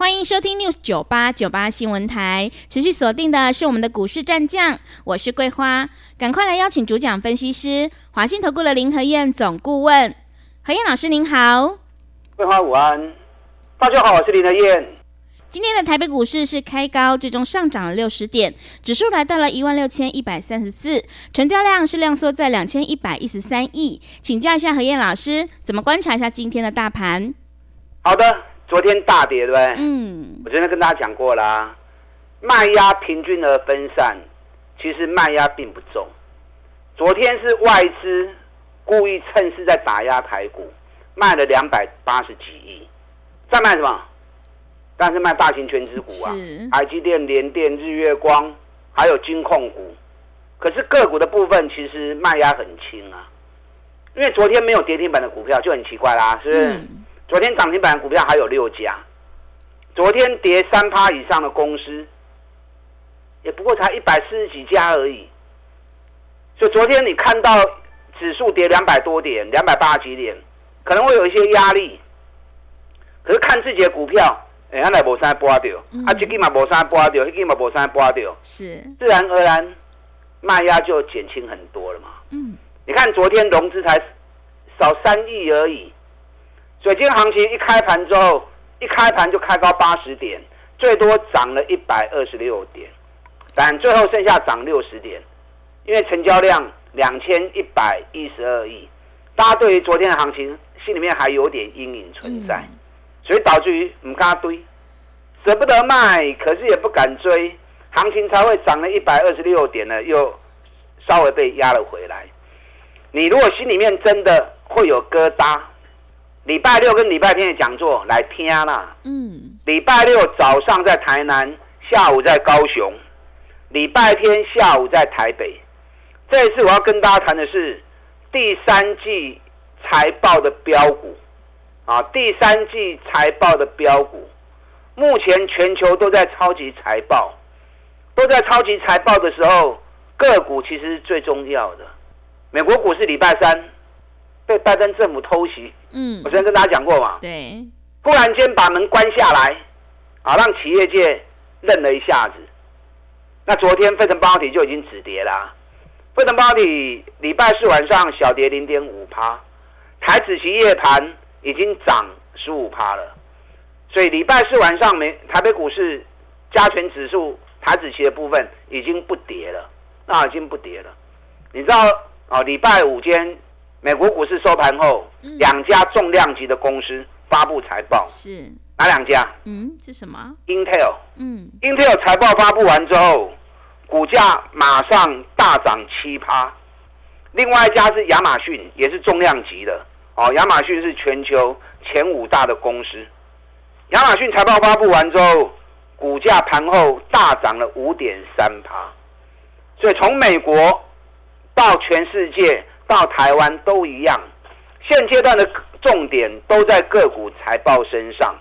欢迎收听 News 九八九八新闻台，持续锁定的是我们的股市战将，我是桂花，赶快来邀请主讲分析师华信投顾的林和燕总顾问，何燕老师您好，桂花午安，大家好，我是林和燕。今天的台北股市是开高，最终上涨了六十点，指数来到了一万六千一百三十四，成交量是量缩在两千一百一十三亿，请教一下何燕老师，怎么观察一下今天的大盘？好的。昨天大跌，对不对？嗯，我昨天跟大家讲过啦，卖压平均而分散，其实卖压并不重。昨天是外资故意趁势在打压台股，卖了两百八十几亿，在卖什么？但是卖大型权值股啊，台积电、联电、日月光，还有金控股。可是个股的部分其实卖压很轻啊，因为昨天没有跌停板的股票就很奇怪啦，是不是？嗯昨天涨停板股票还有六家，昨天跌三趴以上的公司，也不过才一百四十几家而已。所以昨天你看到指数跌两百多点，两百八十几点，可能会有一些压力。可是看自己的股票，哎，它来无三波掉，啊，这个嘛无三波掉，那个嘛无三波掉，是自然而然卖压就减轻很多了嘛。嗯，你看昨天融资才少三亿而已。所以今天行情一开盘之后，一开盘就开高八十点，最多涨了一百二十六点，但最后剩下涨六十点，因为成交量两千一百一十二亿，大家对于昨天的行情心里面还有点阴影存在，所以导致于唔敢堆，舍不得卖，可是也不敢追，行情才会涨了一百二十六点呢，又稍微被压了回来。你如果心里面真的会有疙瘩。礼拜六跟礼拜天的讲座来听啦。嗯，礼拜六早上在台南，下午在高雄，礼拜天下午在台北。这一次我要跟大家谈的是第三季财报的标股啊，第三季财报的标股。目前全球都在超级财报，都在超级财报的时候，个股其实是最重要的。美国股市礼拜三。被拜登政府偷袭，嗯，我之前跟大家讲过嘛，对，忽然间把门关下来，啊，让企业界愣了一下子。那昨天费城半导体就已经止跌啦，费城半导体礼拜四晚上小跌零点五趴，台指期夜盘已经涨十五趴了，所以礼拜四晚上美台北股市加权指数台指期的部分已经不跌了，那已经不跌了。你知道啊，礼拜五间。美国股市收盘后，两、嗯、家重量级的公司发布财报，是哪两家？嗯，是什么？Intel。嗯，Intel 财报发布完之后，股价马上大涨七趴。另外一家是亚马逊，也是重量级的哦。亚马逊是全球前五大的公司。亚马逊财报发布完之后，股价盘后大涨了五点三趴。所以从美国到全世界。到台湾都一样，现阶段的重点都在个股财报身上，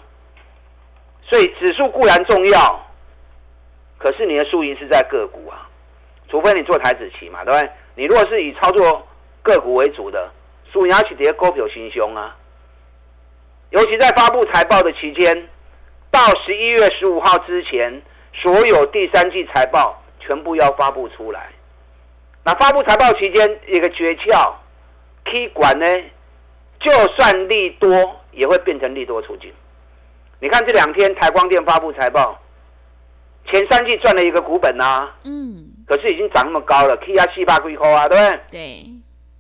所以指数固然重要，可是你的输赢是在个股啊，除非你做台指期嘛，对不对？你如果是以操作个股为主的，输赢要去跌股票心胸啊，尤其在发布财报的期间，到十一月十五号之前，所有第三季财报全部要发布出来。那发布财报期间，一个诀窍，K 管呢，就算利多也会变成利多出尽。你看这两天台光电发布财报，前三季赚了一个股本啊，嗯，可是已经涨那么高了，K 压七八块块啊，对不对？对。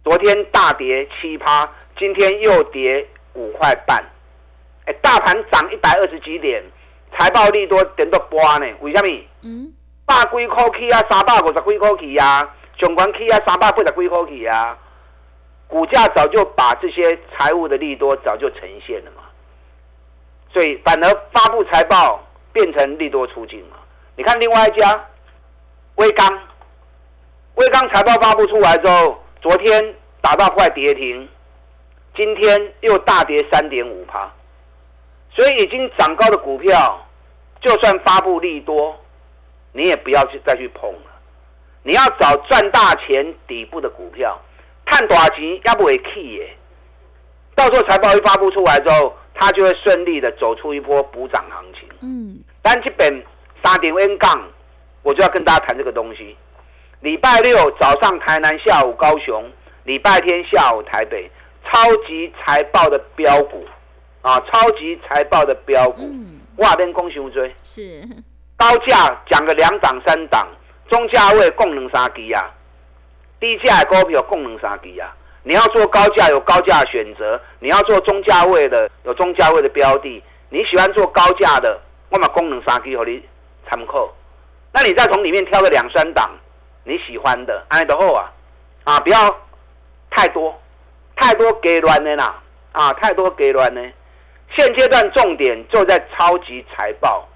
昨天大跌七趴，今天又跌五块半，哎，大盘涨一百二十几点，财报利多点到波呢？为什么？嗯，百几块 K 啊，三百五十几块 K 啊。总管 K 啊，三百八十几块起啊，股价早就把这些财务的利多早就呈现了嘛，所以反而发布财报变成利多出尽嘛。你看另外一家威刚，威刚财报发布出来之后，昨天打到快跌停，今天又大跌三点五趴，所以已经涨高的股票，就算发布利多，你也不要去再去碰了。你要找赚大钱底部的股票，看大钱要不会 key 耶。到时候财报一发布出来之后，它就会顺利的走出一波补涨行情。嗯，但这边三点 N 杠，我就要跟大家谈这个东西。礼拜六早上台南，下午高雄；礼拜天下午台北，超级财报的标股啊，超级财报的标股，嗯、哇边攻熊追是高价讲个两档三档，中价位共能三支啊，低价的股票共能三支啊。你要做高价有高价选择，你要做中价位的有中价位的标的，你喜欢做高价的，我把功能三支给你参考，那你再从里面挑个两三档。你喜欢的，安德后啊，啊，不要太多，太多给乱的啦，啊，太多给乱呢。现阶段重点就在超级财报，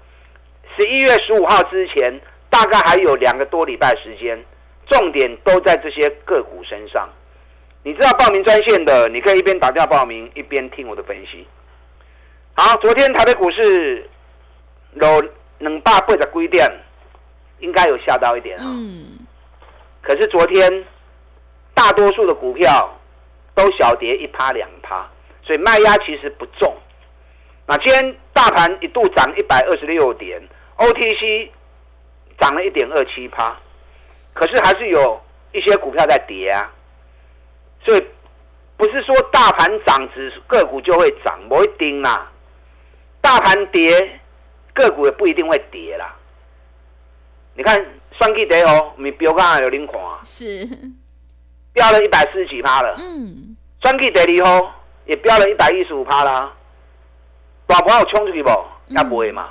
十一月十五号之前，大概还有两个多礼拜时间，重点都在这些个股身上。你知道报名专线的，你可以一边打电话报名，一边听我的分析。好，昨天台北股市有两百八十几点，应该有吓到一点啊。嗯可是昨天，大多数的股票都小跌一趴两趴，所以卖压其实不重。那今天大盘一度涨一百二十六点，OTC 涨了一点二七趴，可是还是有一些股票在跌啊。所以不是说大盘涨，指个股就会涨，不一定啦。大盘跌，个股也不一定会跌啦。你看。双 K 跌哦，你标刚有领款啊，是飙了一百四十几趴了。嗯，双 K 跌离后也飙了一百一十五趴啦。大盘有冲出去不？也不会嘛。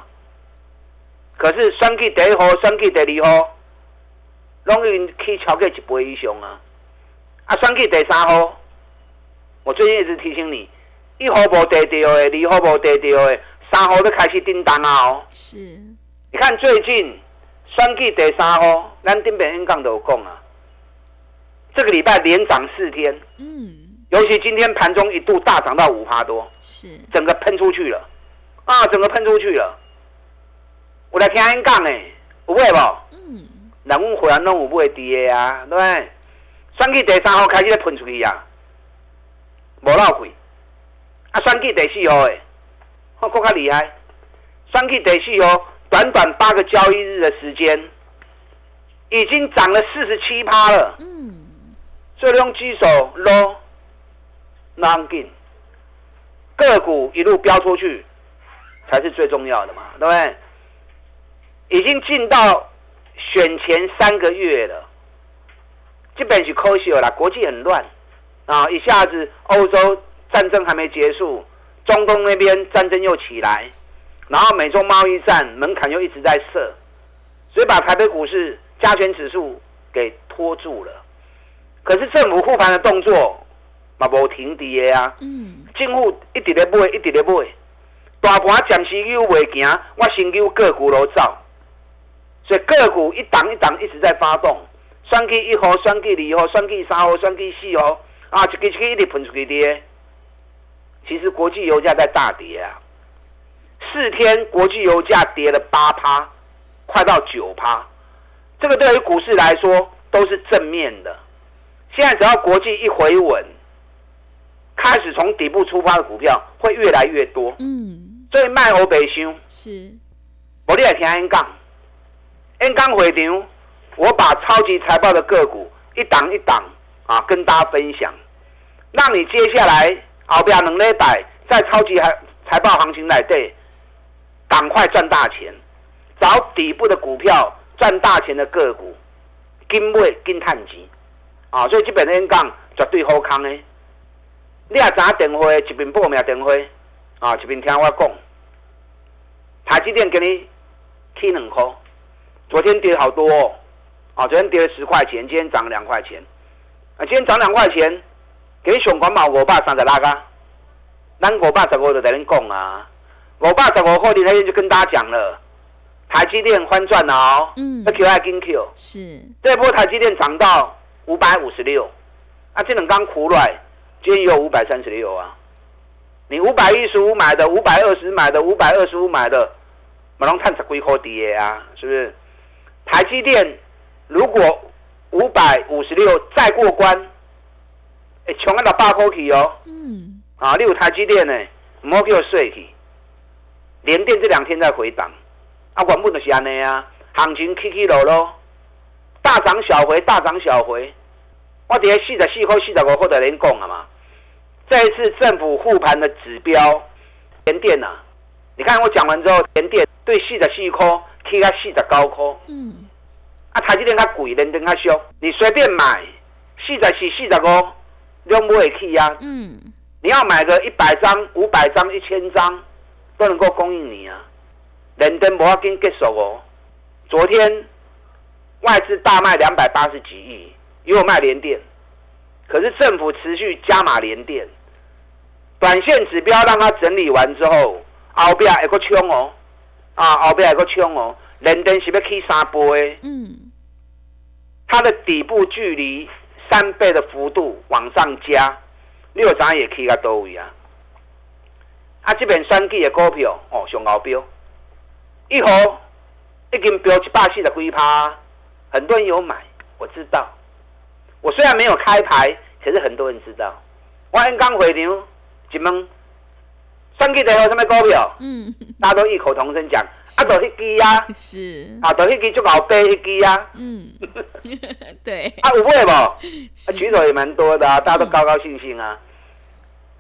可是双 K 跌后，双 K 跌离后，容易可以超过一倍以上啊。啊，双 K 跌三号，我最近一直提醒你，一号无跌掉的，二号无跌掉的，三号都开始叮当啊哦。是，你看最近。双 K 第三号，咱顶边演讲都有讲啊。这个礼拜连涨四天，嗯，尤其今天盘中一度大涨到五趴多，是整个喷出去了，啊，整个喷出去了。我来听因讲诶，有买无？嗯，人阮会员拢有买跌诶啊，对不对？双 K 第三号开始咧喷出去啊，无漏气。啊，双 K 第四号诶，我更加厉害。双 K 第四号。短短八个交易日的时间，已经涨了四十七趴了。嗯，所以用举手撸，难进，个股一路飙出去，才是最重要的嘛，对不对？已经进到选前三个月了，基本是可惜了。国际很乱啊，一下子欧洲战争还没结束，中东那边战争又起来。然后美中贸易战门槛又一直在设，所以把台北股市加权指数给拖住了。可是政府护盘的动作嘛无停跌啊，嗯，政府一直在买，一直在买，大盘暂时又未行，我先叫个股都走，所以个股一档一档一直在发动，双 K 一号、双 K 二号、双 K 三号、双 K 四号，啊，一个一个一直喷出去跌。其实国际油价在大跌啊。四天国际油价跌了八趴，快到九趴，这个对于股市来说都是正面的。现在只要国际一回稳，开始从底部出发的股票会越来越多。嗯，所以卖欧北箱是，我你也听 N 杠，N 杠回场，我把超级财报的个股一档一档啊跟大家分享，让你接下来后边两礼拜在超级财财报行情来对。赶快赚大钱，找底部的股票赚大钱的个股，金买金探钱啊！所以基本上讲绝对好康的。你也打电话，一边报名电话啊，一边听我讲。台积电给你起两块，昨天跌好多哦，啊，昨天跌了十块钱，今天涨了两块钱。啊，今天涨两块钱，给熊广宝五百三十六个，咱五百十五就在恁讲啊。我爸在我后天那天就跟大家讲了，台积电翻转了哦，嗯，要 Q 还跟 Q，是这波台积电涨到五百五十六，啊，这两刚苦来，今天有五百三十六啊。你五百一十五买的，五百二十买的，五百二十五买的，马龙探十几块跌啊，是不是？台积电如果五百五十六再过关，哎，穷到八块去哦。嗯。啊，你有台积电呢，唔好叫我睡去。联电这两天在回档，啊，原本就是安尼啊，行情起起落落，大涨小回，大涨小回。我底下四十四块、四十五块的连讲了嘛。这一次政府护盘的指标，联电呐、啊，你看我讲完之后，联电对四十四块起到四十九块。嗯。啊，台积电较贵，联电较俗，你随便买，四十四、四十五，都不会起啊。嗯。你要买个一百张、五百张、一千张。都能够供应你啊！联电不要紧结束哦。昨天外资大卖两百八十几亿，又卖联电，可是政府持续加码联电。短线指标让它整理完之后，后边还个冲哦，啊，后边还个冲哦。连电是要起三倍，嗯，它的底部距离三倍的幅度往上加，六涨也起到多位啊。啊，这边选举的股票哦，上高标，一号已经标一百四十几趴，很多人有买，我知道。我虽然没有开牌，可是很多人知道。我刚回场一问，选举的有什么股票？嗯，大家都异口同声讲，啊，就迄支啊，是啊，就迄支就搞背迄支啊，嗯，对，啊，有买无？啊，举手也蛮多的啊，大家都高高兴兴啊。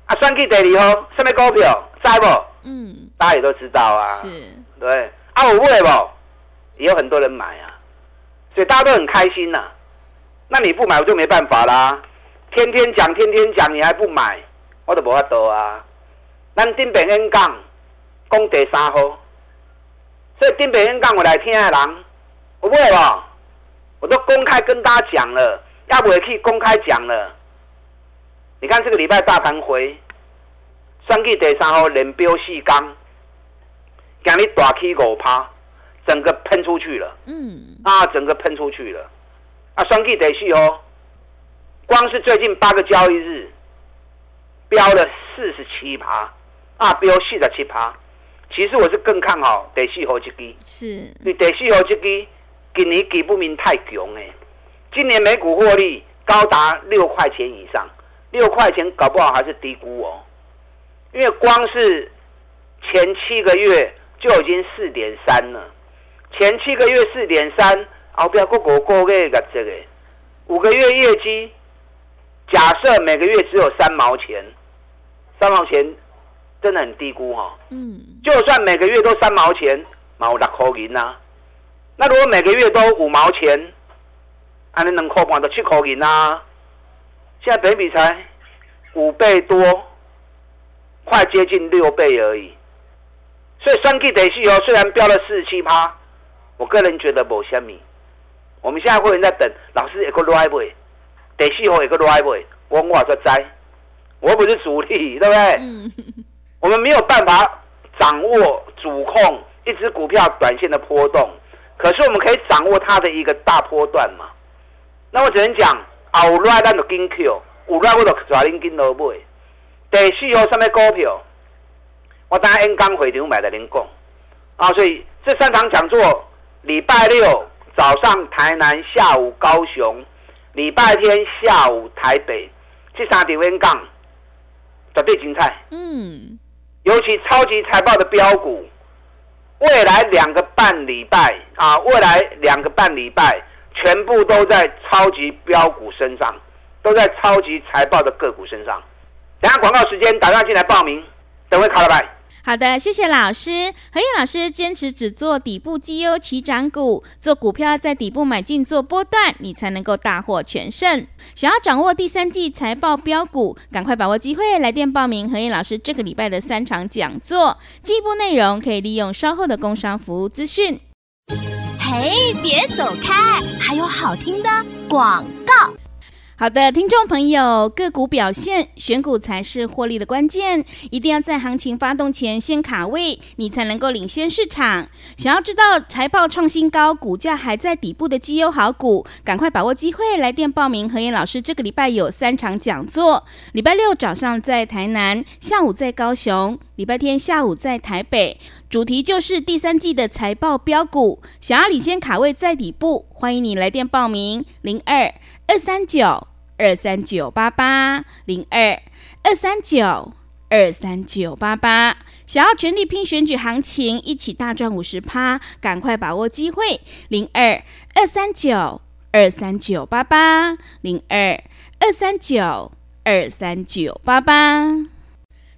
啊，选举第二号什么股票？在不？嗯，大家也都知道啊。是，对。啊，有买不？也有很多人买啊，所以大家都很开心呐、啊。那你不买，我就没办法啦。天天讲，天天讲，你还不买，我都无法度啊。咱顶边演讲，讲第三号，所以顶边演讲我来听的人，我买无？我都公开跟大家讲了，要不也可以公开讲了。你看这个礼拜大盘回。选举第三号连标四刚，今日大起五趴，整个喷出去了。嗯，啊，整个喷出去了。啊，选举第四哦，光是最近八个交易日，飙了四十七趴，啊，标四十七趴。其实我是更看好第四号这支。是，因为第四号这支今年基本面太强诶，今年每股获利高达六块钱以上，六块钱搞不好还是低估哦。因为光是前七个月就已经四点三了，前七个月四点三，后边过过过个个这个五个月业绩，假设每个月只有三毛钱，三毛钱真的很低估哈。嗯，就算每个月都三毛钱，毛六块银呐。那如果每个月都五毛钱，还能能扣半到七块银呐。现在北比才五倍多。快接近六倍而已，所以三 G 第四号虽然飙了四十七趴，我个人觉得没虾米。我们现在会员在等老师一个 drive，第四号一个 drive，我我说在，我不是主力，对不对？嗯、我们没有办法掌握主控一只股票短线的波动，可是我们可以掌握它的一个大波段嘛。那我只能讲，有 drive 咱就紧 Q，有 drive 我就抓紧紧落买。第四号什么股票？我当然刚回头买的您讲啊，所以这三场讲座，礼拜六早上台南，下午高雄，礼拜天下午台北，这三场演讲绝对精彩。嗯，尤其超级财报的标股，未来两个半礼拜啊，未来两个半礼拜全部都在超级标股身上，都在超级财报的个股身上。等下广告时间，打电话进来报名，等会卡了拜。好的，谢谢老师。何燕老师坚持只做底部绩优起涨股，做股票在底部买进做波段，你才能够大获全胜。想要掌握第三季财报标股，赶快把握机会来电报名何燕老师这个礼拜的三场讲座。进一步内容可以利用稍后的工商服务资讯。嘿，别走开，还有好听的广告。好的，听众朋友，个股表现，选股才是获利的关键。一定要在行情发动前先卡位，你才能够领先市场。想要知道财报创新高、股价还在底部的绩优好股，赶快把握机会，来电报名。和彦老师这个礼拜有三场讲座：礼拜六早上在台南，下午在高雄，礼拜天下午在台北。主题就是第三季的财报标股。想要领先卡位在底部，欢迎你来电报名：零二二三九二三九八八零二二三九二三九八八。想要全力拼选举行情，一起大赚五十趴，赶快把握机会！零二二三九二三九八八零二二三九二三九八八。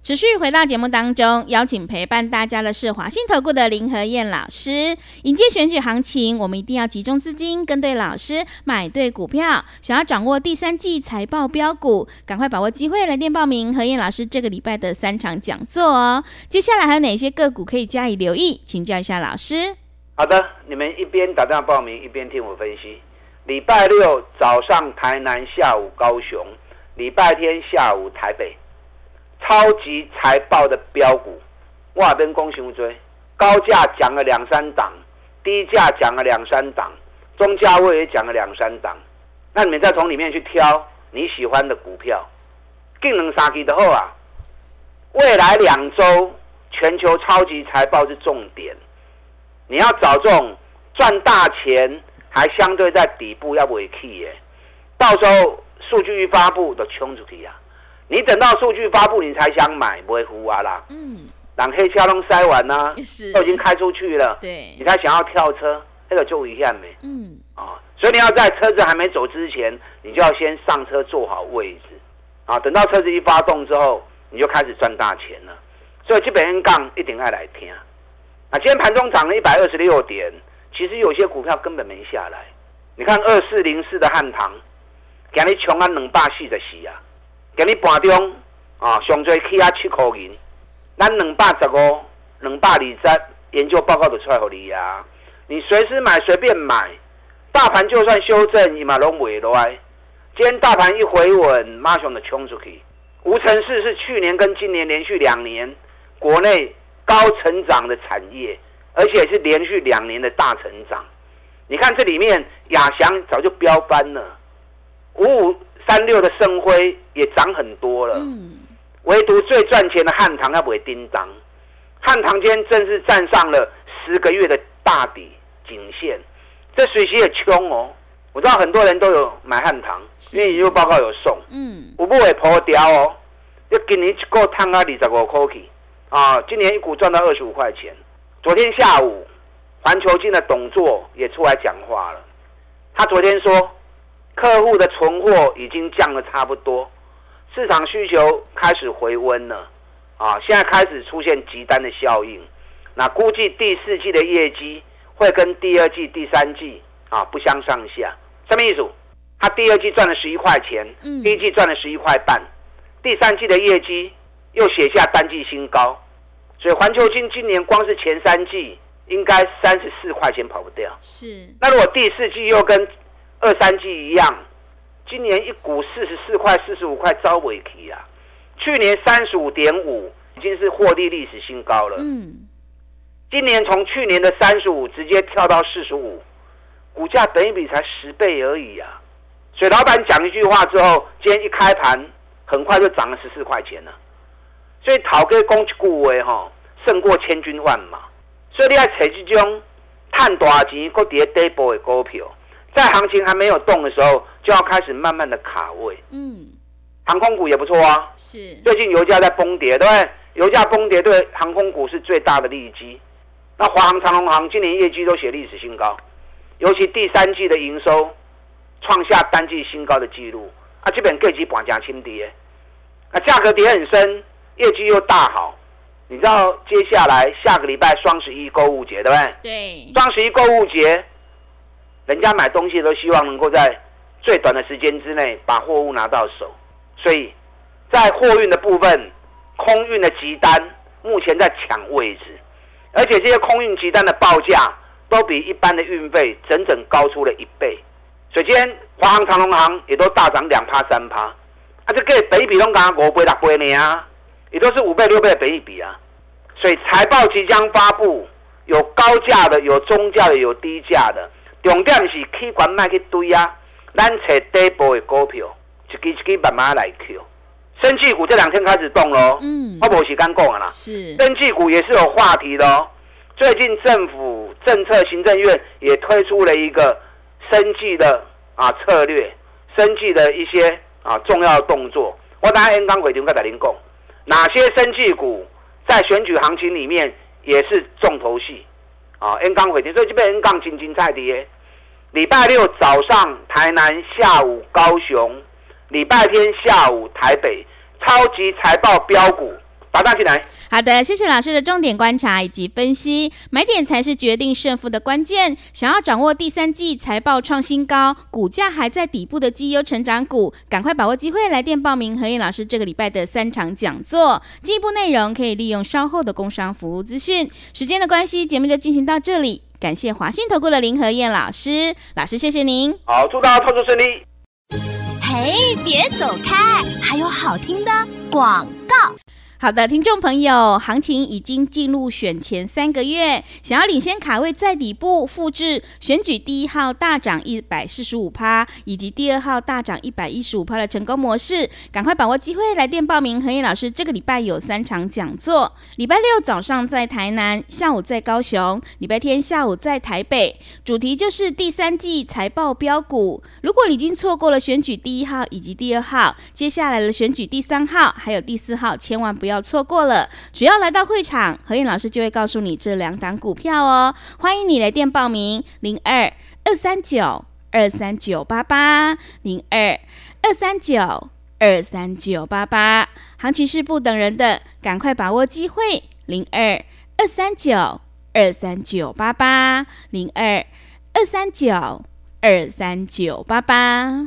持续回到节目当中，邀请陪伴大家的是华信投顾的林和燕老师。迎接选举行情，我们一定要集中资金，跟对老师，买对股票。想要掌握第三季财报标股，赶快把握机会，来电报名和燕老师这个礼拜的三场讲座哦。接下来还有哪些个股可以加以留意？请教一下老师。好的，你们一边打电话报名，一边听我分析。礼拜六早上台南，下午高雄；礼拜天下午台北。超级财报的标股，哇，跟公雄追，高价讲了两三档，低价讲了两三档，中价位也讲了两三档。那你们再从里面去挑你喜欢的股票，更能杀鸡的后啊！未来两周全球超级财报是重点，你要找这种赚大钱还相对在底部要尾气耶，到时候数据一发布都冲出去呀。你等到数据发布，你才想买，不会糊啊啦。嗯，让黑车都塞完呢，都已经开出去了。对，你才想要跳车，那个就一样没。嗯，啊，所以你要在车子还没走之前，你就要先上车坐好位置。啊，等到车子一发动之后，你就开始赚大钱了。所以基本 N 杠一定要来听。啊，今天盘中涨了一百二十六点，其实有些股票根本没下来。你看二四零四的汉唐，今日穷啊两百四十四啊。给你盘中啊，上最起啊七块银，咱两百十五、两百二十研究报告就出来给你啊！你随时买，随便买，大盘就算修正，你嘛拢袂落来。今天大盘一回稳，马上就冲出去。无尘室是去年跟今年连续两年国内高成长的产业，而且是连续两年的大成长。你看这里面亚翔早就飙翻了，五五。三六的生辉也涨很多了，嗯，唯独最赚钱的汉唐要不会叮当，汉唐今天正式站上了十个月的大底颈线，这水席也穷哦。我知道很多人都有买汉唐，因为研究报告有送，嗯，我不会破掉哦。要今年一个探啊二十五块去啊，今年一股赚到二十五块钱。昨天下午，环球金的董座也出来讲话了，他昨天说。客户的存货已经降得差不多，市场需求开始回温了，啊，现在开始出现急单的效应，那估计第四季的业绩会跟第二季、第三季啊不相上下。什么意思？他第二季赚了十一块钱，第一季赚了十一块半，第三季的业绩又写下单季新高，所以环球金今年光是前三季应该三十四块钱跑不掉。是，那如果第四季又跟二三季一样，今年一股四十四块、四十五块，招尾期啊！去年三十五点五，已经是获利历史新高了。嗯，今年从去年的三十五直接跳到四十五，股价等一比才十倍而已啊！所以老板讲一句话之后，今天一开盘，很快就涨了十四块钱了。所以讨个攻击股位哈，胜过千军万马。所以你要找这种赚大钱、搁跌底部的股票。在行情还没有动的时候，就要开始慢慢的卡位。嗯，航空股也不错啊。是。最近油价在崩跌，对不对？油价崩跌对航空股是最大的利基。那华航、长荣航今年业绩都写历史新高，尤其第三季的营收创下单季新高的记录。啊，基本各级板价轻跌，啊，价格跌很深，业绩又大好。你知道接下来下个礼拜双十一购物节，对不对？对。双十一购物节。人家买东西都希望能够在最短的时间之内把货物拿到手，所以在货运的部分，空运的急单目前在抢位置，而且这些空运急单的报价都比一般的运费整整高出了一倍。所以今天华航、长荣航也都大涨两趴、三趴，啊，这个本益比都刚刚五倍、六倍呢啊，也都是五倍、六倍的本益比啊。所以财报即将发布，有高价的，有中价的，有低价的。重点是去管卖去堆啊，咱找底部的股票，一支一支慢慢来扣。生技股这两天开始动喽，嗯，我没时间讲啦。是，生技股也是有话题的哦。最近政府政策行政院也推出了一个生技的啊策略，生技的一些啊重要的动作。我等下 N 刚回头再跟您讲，哪些生技股在选举行情里面也是重头戏啊？N 刚回头，所以这边 N 杠金金菜跌。礼拜六早上台南，下午高雄，礼拜天下午台北，超级财报标股。打大进来，好的，谢谢老师的重点观察以及分析，买点才是决定胜负的关键。想要掌握第三季财报创新高、股价还在底部的绩优成长股，赶快把握机会来电报名何燕老师这个礼拜的三场讲座。进一步内容可以利用稍后的工商服务资讯。时间的关系，节目就进行到这里。感谢华信投顾的林和燕老师，老师谢谢您。好，祝大家操作顺利。嘿，别走开，还有好听的广告。好的，听众朋友，行情已经进入选前三个月，想要领先卡位在底部，复制选举第一号大涨一百四十五趴，以及第二号大涨一百一十五趴的成功模式，赶快把握机会来电报名。何燕老师这个礼拜有三场讲座，礼拜六早上在台南，下午在高雄，礼拜天下午在台北，主题就是第三季财报标股。如果你已经错过了选举第一号以及第二号，接下来的选举第三号还有第四号，千万不。不要错过了，只要来到会场，何燕老师就会告诉你这两档股票哦。欢迎你来电报名：零二二三九二三九八八零二二三九二三九八八。行情是不等人的，赶快把握机会：零二二三九二三九八八零二二三九二三九八八。